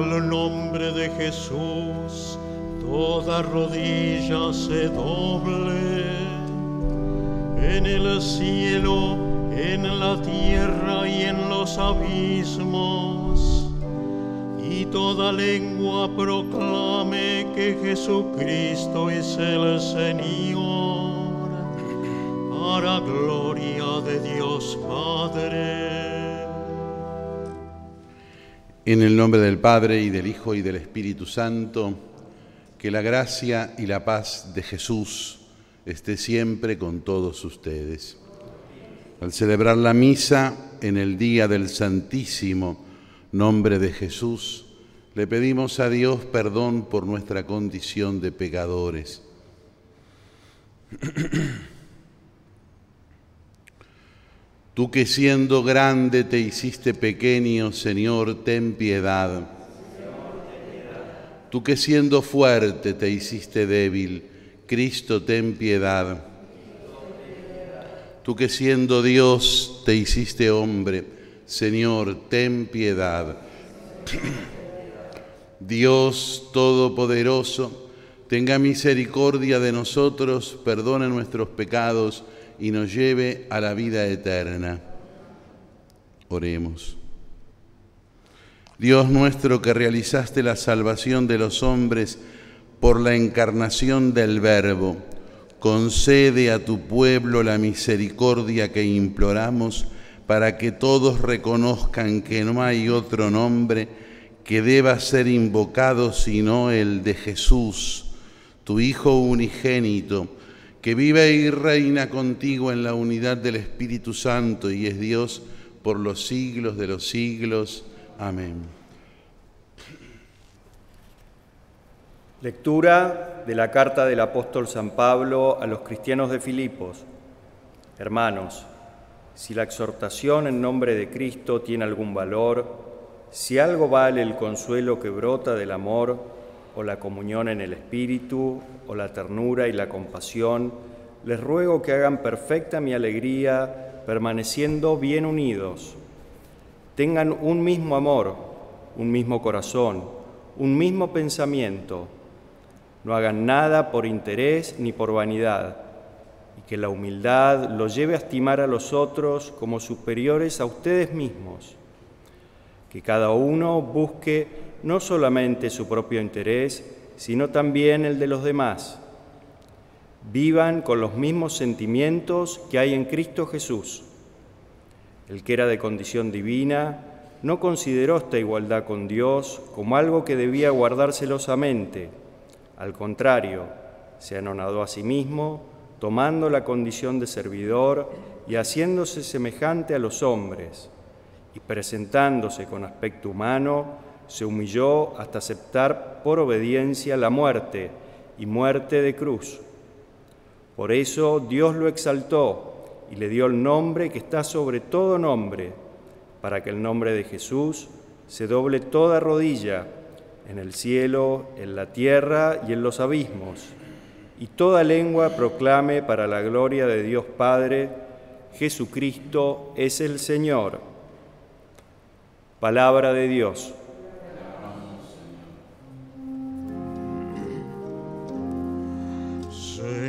Al nombre de Jesús, toda rodilla se doble. En el cielo, en la tierra y en los abismos. Y toda lengua proclame que Jesucristo es el Señor, para gloria de Dios Padre. En el nombre del Padre y del Hijo y del Espíritu Santo, que la gracia y la paz de Jesús esté siempre con todos ustedes. Al celebrar la misa en el día del Santísimo nombre de Jesús, le pedimos a Dios perdón por nuestra condición de pecadores. Tú que siendo grande te hiciste pequeño, Señor, ten piedad. Tú que siendo fuerte te hiciste débil, Cristo, ten piedad. Tú que siendo Dios te hiciste hombre, Señor, ten piedad. Dios Todopoderoso, tenga misericordia de nosotros, perdone nuestros pecados, y nos lleve a la vida eterna. Oremos. Dios nuestro que realizaste la salvación de los hombres por la encarnación del Verbo, concede a tu pueblo la misericordia que imploramos para que todos reconozcan que no hay otro nombre que deba ser invocado sino el de Jesús, tu Hijo unigénito, que vive y reina contigo en la unidad del Espíritu Santo y es Dios por los siglos de los siglos. Amén. Lectura de la carta del apóstol San Pablo a los cristianos de Filipos. Hermanos, si la exhortación en nombre de Cristo tiene algún valor, si algo vale el consuelo que brota del amor, o la comunión en el Espíritu, o la ternura y la compasión, les ruego que hagan perfecta mi alegría permaneciendo bien unidos. Tengan un mismo amor, un mismo corazón, un mismo pensamiento. No hagan nada por interés ni por vanidad, y que la humildad los lleve a estimar a los otros como superiores a ustedes mismos. Que cada uno busque no solamente su propio interés, sino también el de los demás. Vivan con los mismos sentimientos que hay en Cristo Jesús. El que era de condición divina no consideró esta igualdad con Dios como algo que debía guardar celosamente. Al contrario, se anonadó a sí mismo, tomando la condición de servidor y haciéndose semejante a los hombres, y presentándose con aspecto humano, se humilló hasta aceptar por obediencia la muerte y muerte de cruz. Por eso Dios lo exaltó y le dio el nombre que está sobre todo nombre, para que el nombre de Jesús se doble toda rodilla en el cielo, en la tierra y en los abismos, y toda lengua proclame para la gloria de Dios Padre, Jesucristo es el Señor. Palabra de Dios.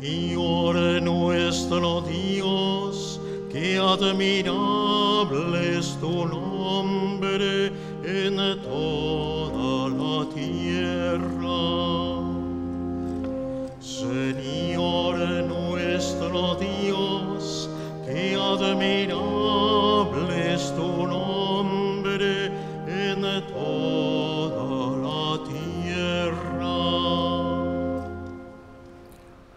Señor nuestro Dios, que admirable es tu nombre en toda la tierra. Señor nuestro Dios, que admirable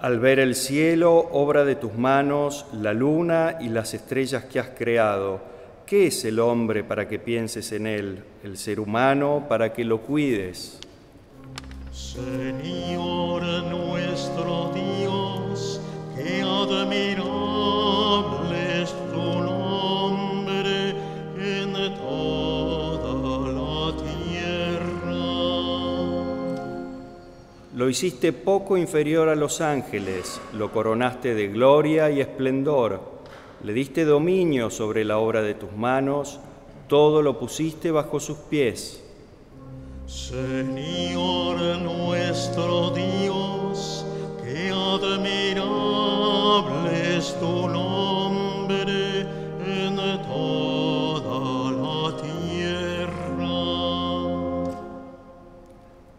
Al ver el cielo, obra de tus manos, la luna y las estrellas que has creado, ¿qué es el hombre para que pienses en él, el ser humano para que lo cuides? Señor nuestro Dios, que admirable Lo hiciste poco inferior a los ángeles, lo coronaste de gloria y esplendor, le diste dominio sobre la obra de tus manos, todo lo pusiste bajo sus pies. Señor nuestro Dios,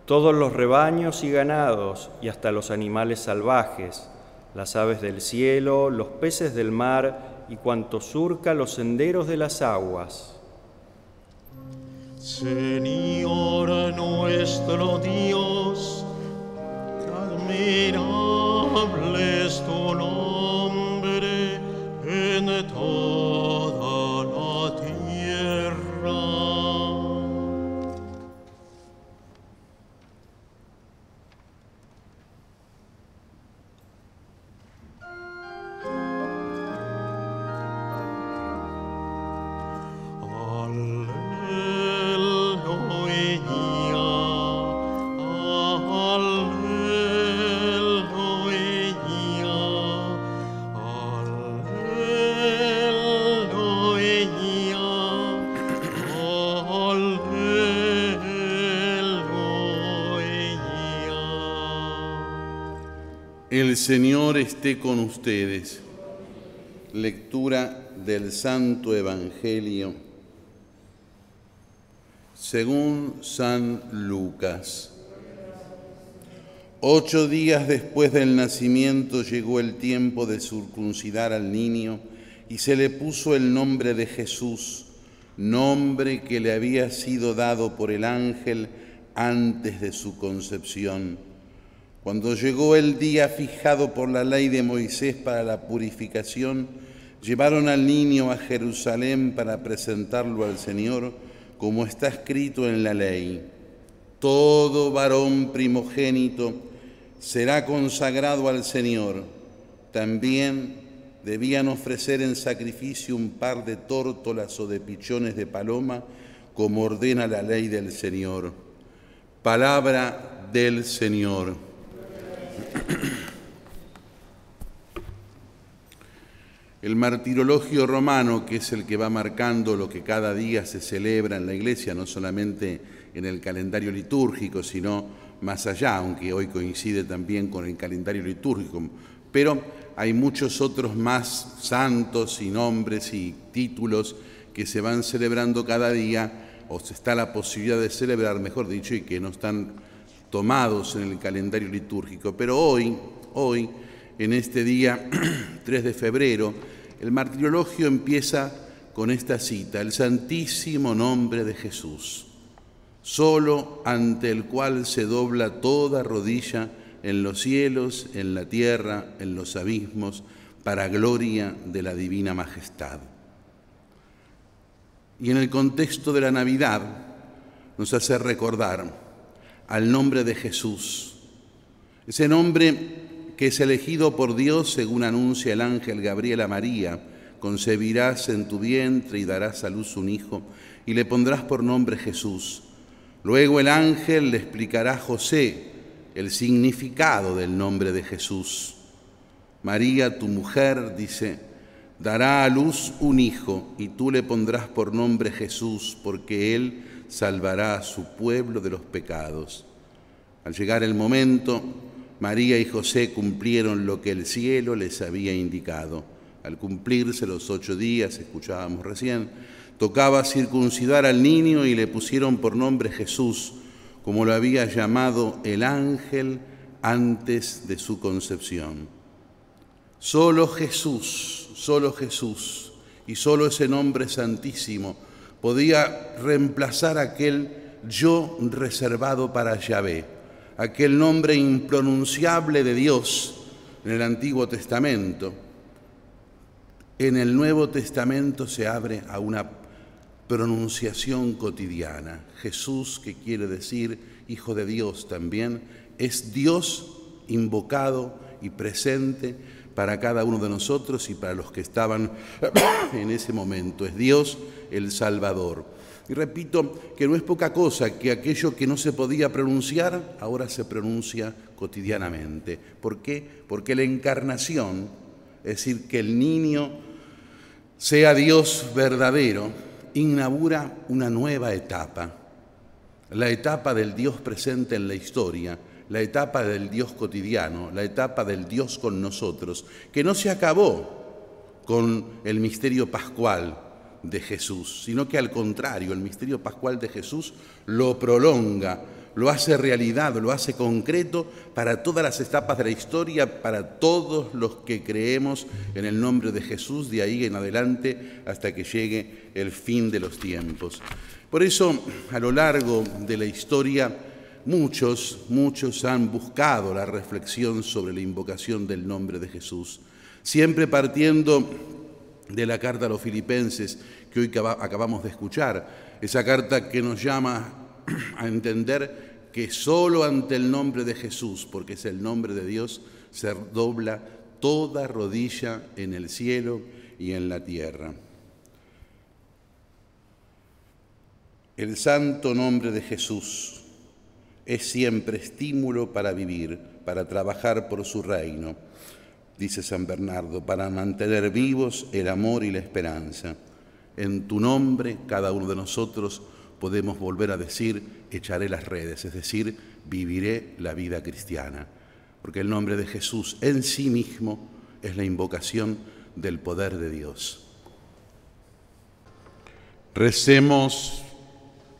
Todos los rebaños y ganados y hasta los animales salvajes, las aves del cielo, los peces del mar y cuanto surca los senderos de las aguas. Señor nuestro Dios, admirable El Señor esté con ustedes. Lectura del Santo Evangelio según San Lucas. Ocho días después del nacimiento llegó el tiempo de circuncidar al niño y se le puso el nombre de Jesús, nombre que le había sido dado por el ángel antes de su concepción. Cuando llegó el día fijado por la ley de Moisés para la purificación, llevaron al niño a Jerusalén para presentarlo al Señor, como está escrito en la ley. Todo varón primogénito será consagrado al Señor. También debían ofrecer en sacrificio un par de tórtolas o de pichones de paloma, como ordena la ley del Señor. Palabra del Señor. El martirologio romano, que es el que va marcando lo que cada día se celebra en la iglesia, no solamente en el calendario litúrgico, sino más allá, aunque hoy coincide también con el calendario litúrgico. Pero hay muchos otros más santos y nombres y títulos que se van celebrando cada día, o se está la posibilidad de celebrar, mejor dicho, y que no están tomados en el calendario litúrgico. Pero hoy, hoy, en este día 3 de febrero, el martirologio empieza con esta cita, el santísimo nombre de Jesús, solo ante el cual se dobla toda rodilla en los cielos, en la tierra, en los abismos, para gloria de la divina majestad. Y en el contexto de la Navidad nos hace recordar al nombre de Jesús, ese nombre que es elegido por Dios según anuncia el ángel Gabriel a María, concebirás en tu vientre y darás a luz un hijo y le pondrás por nombre Jesús. Luego el ángel le explicará a José el significado del nombre de Jesús. María, tu mujer, dice, dará a luz un hijo y tú le pondrás por nombre Jesús, porque él salvará a su pueblo de los pecados. Al llegar el momento, María y José cumplieron lo que el cielo les había indicado. Al cumplirse los ocho días, escuchábamos recién, tocaba circuncidar al niño y le pusieron por nombre Jesús, como lo había llamado el ángel antes de su concepción. Solo Jesús, solo Jesús y solo ese nombre santísimo podía reemplazar aquel yo reservado para Yahvé, aquel nombre impronunciable de Dios en el Antiguo Testamento. En el Nuevo Testamento se abre a una pronunciación cotidiana. Jesús, que quiere decir Hijo de Dios también, es Dios invocado y presente para cada uno de nosotros y para los que estaban en ese momento. Es Dios el Salvador. Y repito que no es poca cosa que aquello que no se podía pronunciar ahora se pronuncia cotidianamente. ¿Por qué? Porque la encarnación, es decir, que el niño sea Dios verdadero, inaugura una nueva etapa. la etapa del Dios presente en la historia, la etapa del Dios cotidiano, la etapa del Dios con nosotros, que no se acabó con el misterio pascual de Jesús, sino que al contrario, el misterio pascual de Jesús lo prolonga, lo hace realidad, lo hace concreto para todas las etapas de la historia, para todos los que creemos en el nombre de Jesús, de ahí en adelante hasta que llegue el fin de los tiempos. Por eso, a lo largo de la historia, muchos, muchos han buscado la reflexión sobre la invocación del nombre de Jesús, siempre partiendo de la carta a los filipenses que hoy acabamos de escuchar, esa carta que nos llama a entender que solo ante el nombre de Jesús, porque es el nombre de Dios, se dobla toda rodilla en el cielo y en la tierra. El santo nombre de Jesús es siempre estímulo para vivir, para trabajar por su reino, dice San Bernardo, para mantener vivos el amor y la esperanza. En tu nombre, cada uno de nosotros podemos volver a decir, echaré las redes, es decir, viviré la vida cristiana, porque el nombre de Jesús en sí mismo es la invocación del poder de Dios. Recemos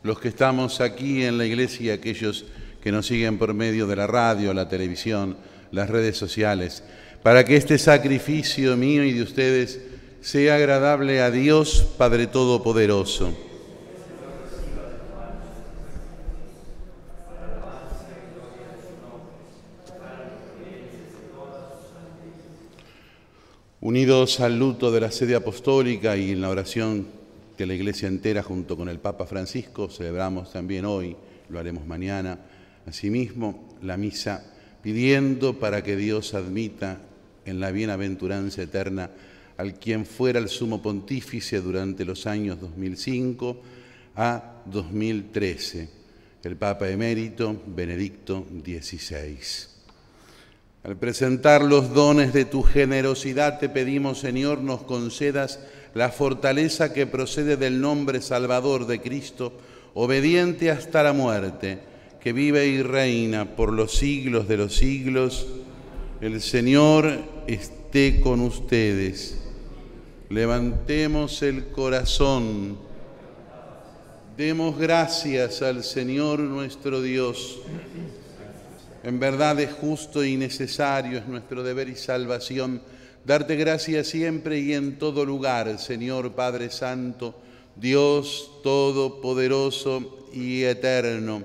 los que estamos aquí en la iglesia y aquellos que nos siguen por medio de la radio, la televisión, las redes sociales, para que este sacrificio mío y de ustedes sea agradable a Dios Padre Todopoderoso. Unidos al luto de la sede apostólica y en la oración que la Iglesia entera junto con el Papa Francisco celebramos también hoy, lo haremos mañana, asimismo la misa pidiendo para que Dios admita en la bienaventuranza eterna al quien fuera el sumo pontífice durante los años 2005 a 2013, el Papa emérito Benedicto XVI. Al presentar los dones de tu generosidad te pedimos, Señor, nos concedas la fortaleza que procede del nombre salvador de Cristo, obediente hasta la muerte, que vive y reina por los siglos de los siglos. El Señor esté con ustedes. Levantemos el corazón. Demos gracias al Señor nuestro Dios. En verdad es justo y necesario, es nuestro deber y salvación darte gracias siempre y en todo lugar, Señor Padre Santo, Dios Todopoderoso y Eterno,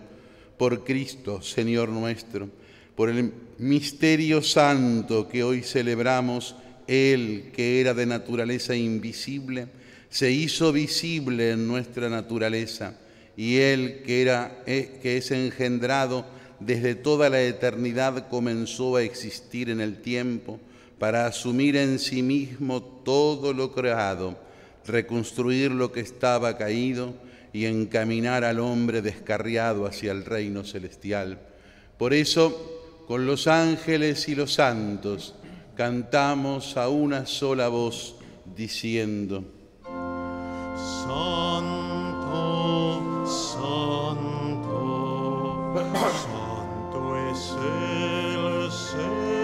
por Cristo, Señor nuestro, por el misterio santo que hoy celebramos, Él que era de naturaleza invisible, se hizo visible en nuestra naturaleza, y Él que, era, eh, que es engendrado desde toda la eternidad comenzó a existir en el tiempo, para asumir en sí mismo todo lo creado, reconstruir lo que estaba caído y encaminar al hombre descarriado hacia el reino celestial. Por eso, con los ángeles y los santos, cantamos a una sola voz, diciendo, Santo, Santo, Santo es el Señor.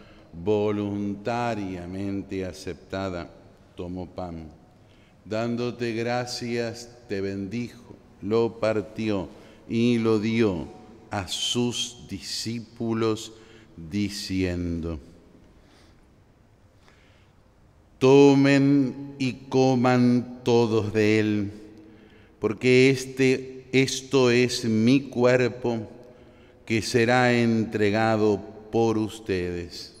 voluntariamente aceptada, tomó pan. Dándote gracias, te bendijo, lo partió y lo dio a sus discípulos diciendo, Tomen y coman todos de él, porque este, esto es mi cuerpo que será entregado por ustedes.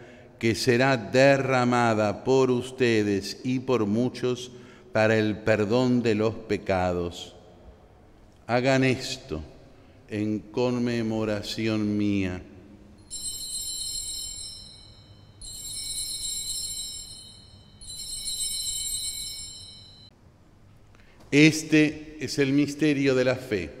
que será derramada por ustedes y por muchos para el perdón de los pecados. Hagan esto en conmemoración mía. Este es el misterio de la fe.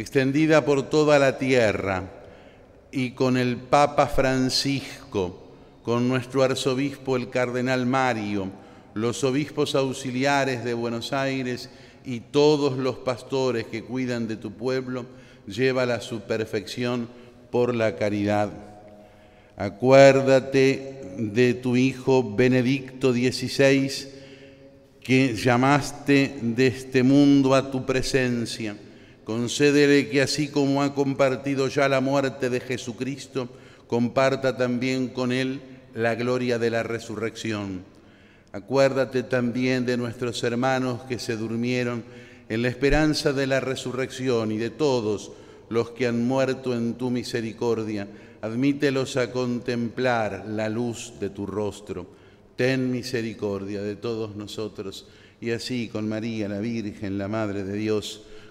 extendida por toda la tierra, y con el Papa Francisco, con nuestro arzobispo el cardenal Mario, los obispos auxiliares de Buenos Aires y todos los pastores que cuidan de tu pueblo, llévala a su perfección por la caridad. Acuérdate de tu Hijo Benedicto XVI, que llamaste de este mundo a tu presencia Concédele que así como ha compartido ya la muerte de Jesucristo, comparta también con Él la gloria de la resurrección. Acuérdate también de nuestros hermanos que se durmieron en la esperanza de la resurrección y de todos los que han muerto en tu misericordia. Admítelos a contemplar la luz de tu rostro. Ten misericordia de todos nosotros y así con María la Virgen, la Madre de Dios,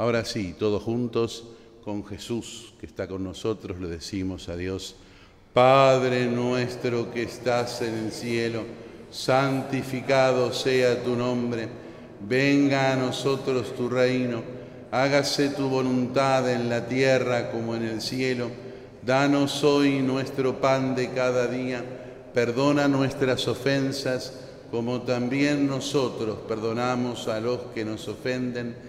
Ahora sí, todos juntos, con Jesús que está con nosotros, le decimos a Dios, Padre nuestro que estás en el cielo, santificado sea tu nombre, venga a nosotros tu reino, hágase tu voluntad en la tierra como en el cielo. Danos hoy nuestro pan de cada día, perdona nuestras ofensas como también nosotros perdonamos a los que nos ofenden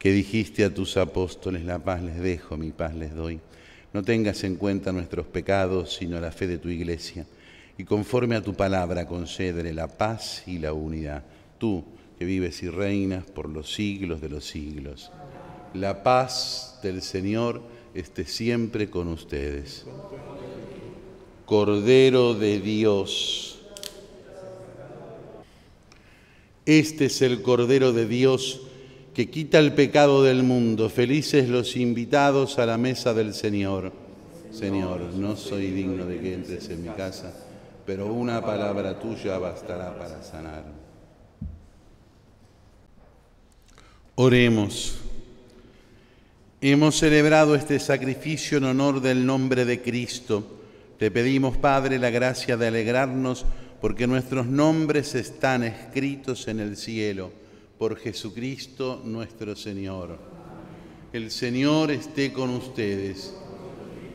que dijiste a tus apóstoles, la paz les dejo, mi paz les doy. No tengas en cuenta nuestros pecados, sino la fe de tu iglesia. Y conforme a tu palabra, concédele la paz y la unidad. Tú, que vives y reinas por los siglos de los siglos. La paz del Señor esté siempre con ustedes. Cordero de Dios. Este es el Cordero de Dios que quita el pecado del mundo. Felices los invitados a la mesa del Señor. Señor, no soy digno de que entres en mi casa pero una palabra tuya bastará para sanar. Oremos. Hemos celebrado este sacrificio en honor del nombre de Cristo. Te pedimos, Padre, la gracia de alegrarnos porque nuestros nombres están escritos en el cielo por Jesucristo nuestro Señor. El Señor esté con ustedes.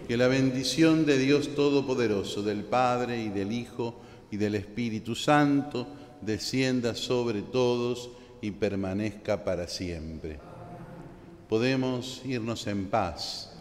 Que la bendición de Dios Todopoderoso, del Padre y del Hijo y del Espíritu Santo, descienda sobre todos y permanezca para siempre. Podemos irnos en paz.